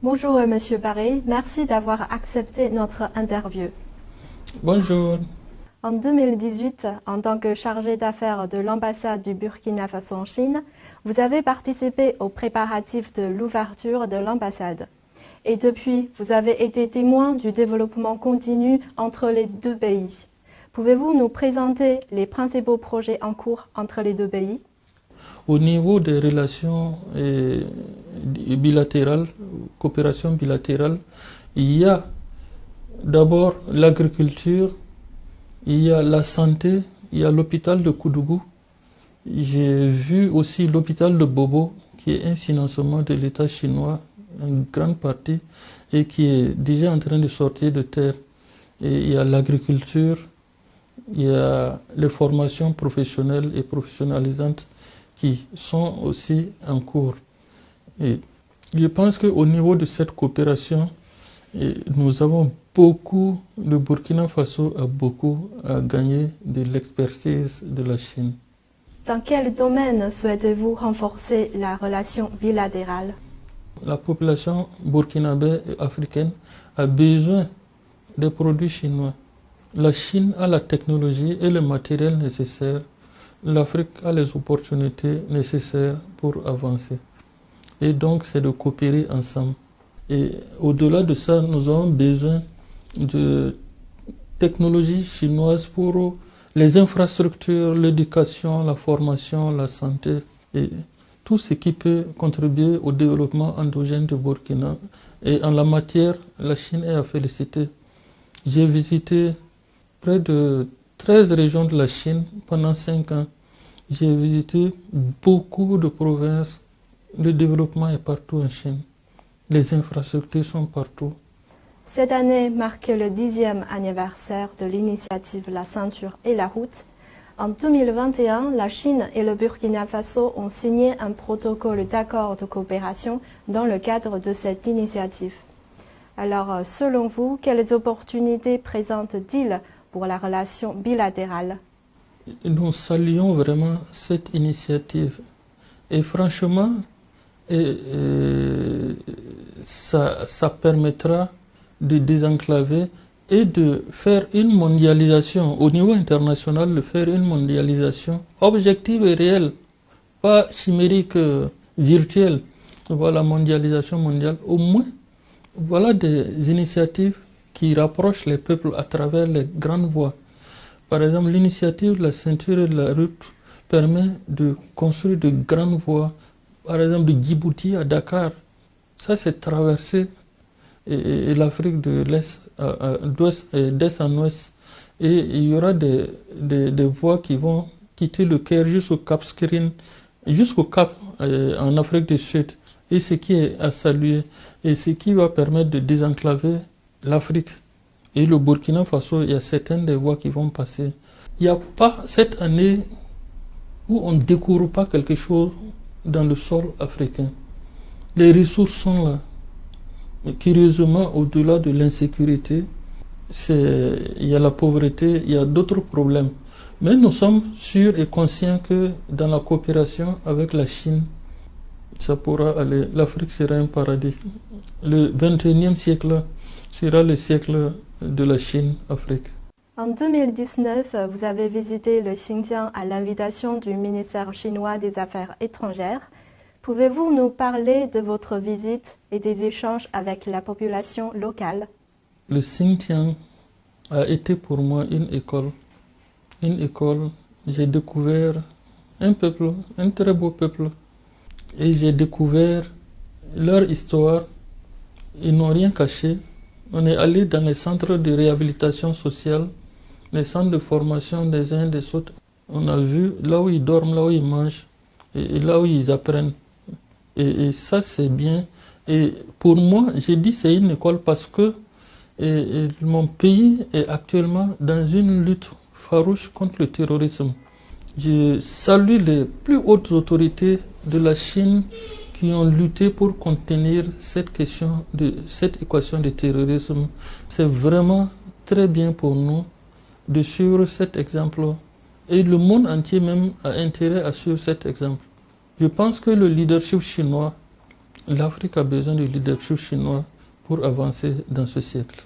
Bonjour euh, Monsieur Barré, merci d'avoir accepté notre interview. Bonjour. En 2018, en tant que chargé d'affaires de l'ambassade du Burkina Faso en Chine, vous avez participé aux préparatifs de l'ouverture de l'ambassade. Et depuis, vous avez été témoin du développement continu entre les deux pays. Pouvez-vous nous présenter les principaux projets en cours entre les deux pays? Au niveau des relations eh, bilatérales, coopération bilatérale, il y a d'abord l'agriculture, il y a la santé, il y a l'hôpital de Koudougou. J'ai vu aussi l'hôpital de Bobo, qui est un financement de l'État chinois, une grande partie, et qui est déjà en train de sortir de terre. Il y a l'agriculture, il y a les formations professionnelles et professionnalisantes qui sont aussi en cours. Je pense qu'au niveau de cette coopération, nous avons beaucoup, le Burkina Faso a beaucoup à gagner de l'expertise de la Chine. Dans quel domaine souhaitez-vous renforcer la relation bilatérale? La population burkinabé et africaine a besoin des produits chinois. La Chine a la technologie et le matériel nécessaire. L'Afrique a les opportunités nécessaires pour avancer. Et donc, c'est de coopérer ensemble. Et au-delà de ça, nous avons besoin de technologies chinoises pour les infrastructures, l'éducation, la formation, la santé et tout ce qui peut contribuer au développement endogène du Burkina. Et en la matière, la Chine est à féliciter. J'ai visité près de 13 régions de la Chine pendant 5 ans. J'ai visité beaucoup de provinces. Le développement est partout en Chine. Les infrastructures sont partout. Cette année marque le dixième anniversaire de l'initiative La ceinture et la route. En 2021, la Chine et le Burkina Faso ont signé un protocole d'accord de coopération dans le cadre de cette initiative. Alors, selon vous, quelles opportunités présente-t-il pour la relation bilatérale? Nous saluons vraiment cette initiative. Et franchement, ça, ça permettra de désenclaver et de faire une mondialisation au niveau international, de faire une mondialisation objective et réelle, pas chimérique, euh, virtuelle. Voilà, mondialisation mondiale. Au moins, voilà des initiatives qui rapprochent les peuples à travers les grandes voies. Par exemple, l'initiative de la ceinture et de la route permet de construire de grandes voies. Par exemple, de Djibouti à Dakar. Ça, c'est traversé et, l'Afrique de l'Est, d'Est en Ouest. Et il y aura des, des, voies qui vont quitter le Caire jusqu'au Cap Skirring, jusqu'au Cap euh, en Afrique du Sud. Et ce qui est à saluer, et ce qui va permettre de désenclaver l'Afrique. Et le Burkina Faso, il y a certaines des voies qui vont passer. Il n'y a pas cette année où on ne découvre pas quelque chose dans le sol africain. Les ressources sont là. Mais curieusement, au-delà de l'insécurité, il y a la pauvreté, il y a d'autres problèmes. Mais nous sommes sûrs et conscients que dans la coopération avec la Chine, ça pourra aller. L'Afrique sera un paradis. Le 21e siècle sera le siècle de la Chine-Afrique. En 2019, vous avez visité le Xinjiang à l'invitation du ministère chinois des Affaires étrangères. Pouvez-vous nous parler de votre visite et des échanges avec la population locale? Le Xinjiang a été pour moi une école. Une école, j'ai découvert un peuple, un très beau peuple. Et j'ai découvert leur histoire. Ils n'ont rien caché. On est allé dans les centres de réhabilitation sociale, les centres de formation des uns des autres. On a vu là où ils dorment, là où ils mangent et là où ils apprennent. Et, ça, c'est bien. Et pour moi, j'ai dit c'est une école parce que mon pays est actuellement dans une lutte farouche contre le terrorisme. Je salue les plus hautes autorités de la Chine qui ont lutté pour contenir cette question de cette équation de terrorisme. C'est vraiment très bien pour nous de suivre cet exemple. Et le monde entier même a intérêt à suivre cet exemple. Je pense que le leadership chinois L'Afrique a besoin du leadership chinois pour avancer dans ce siècle.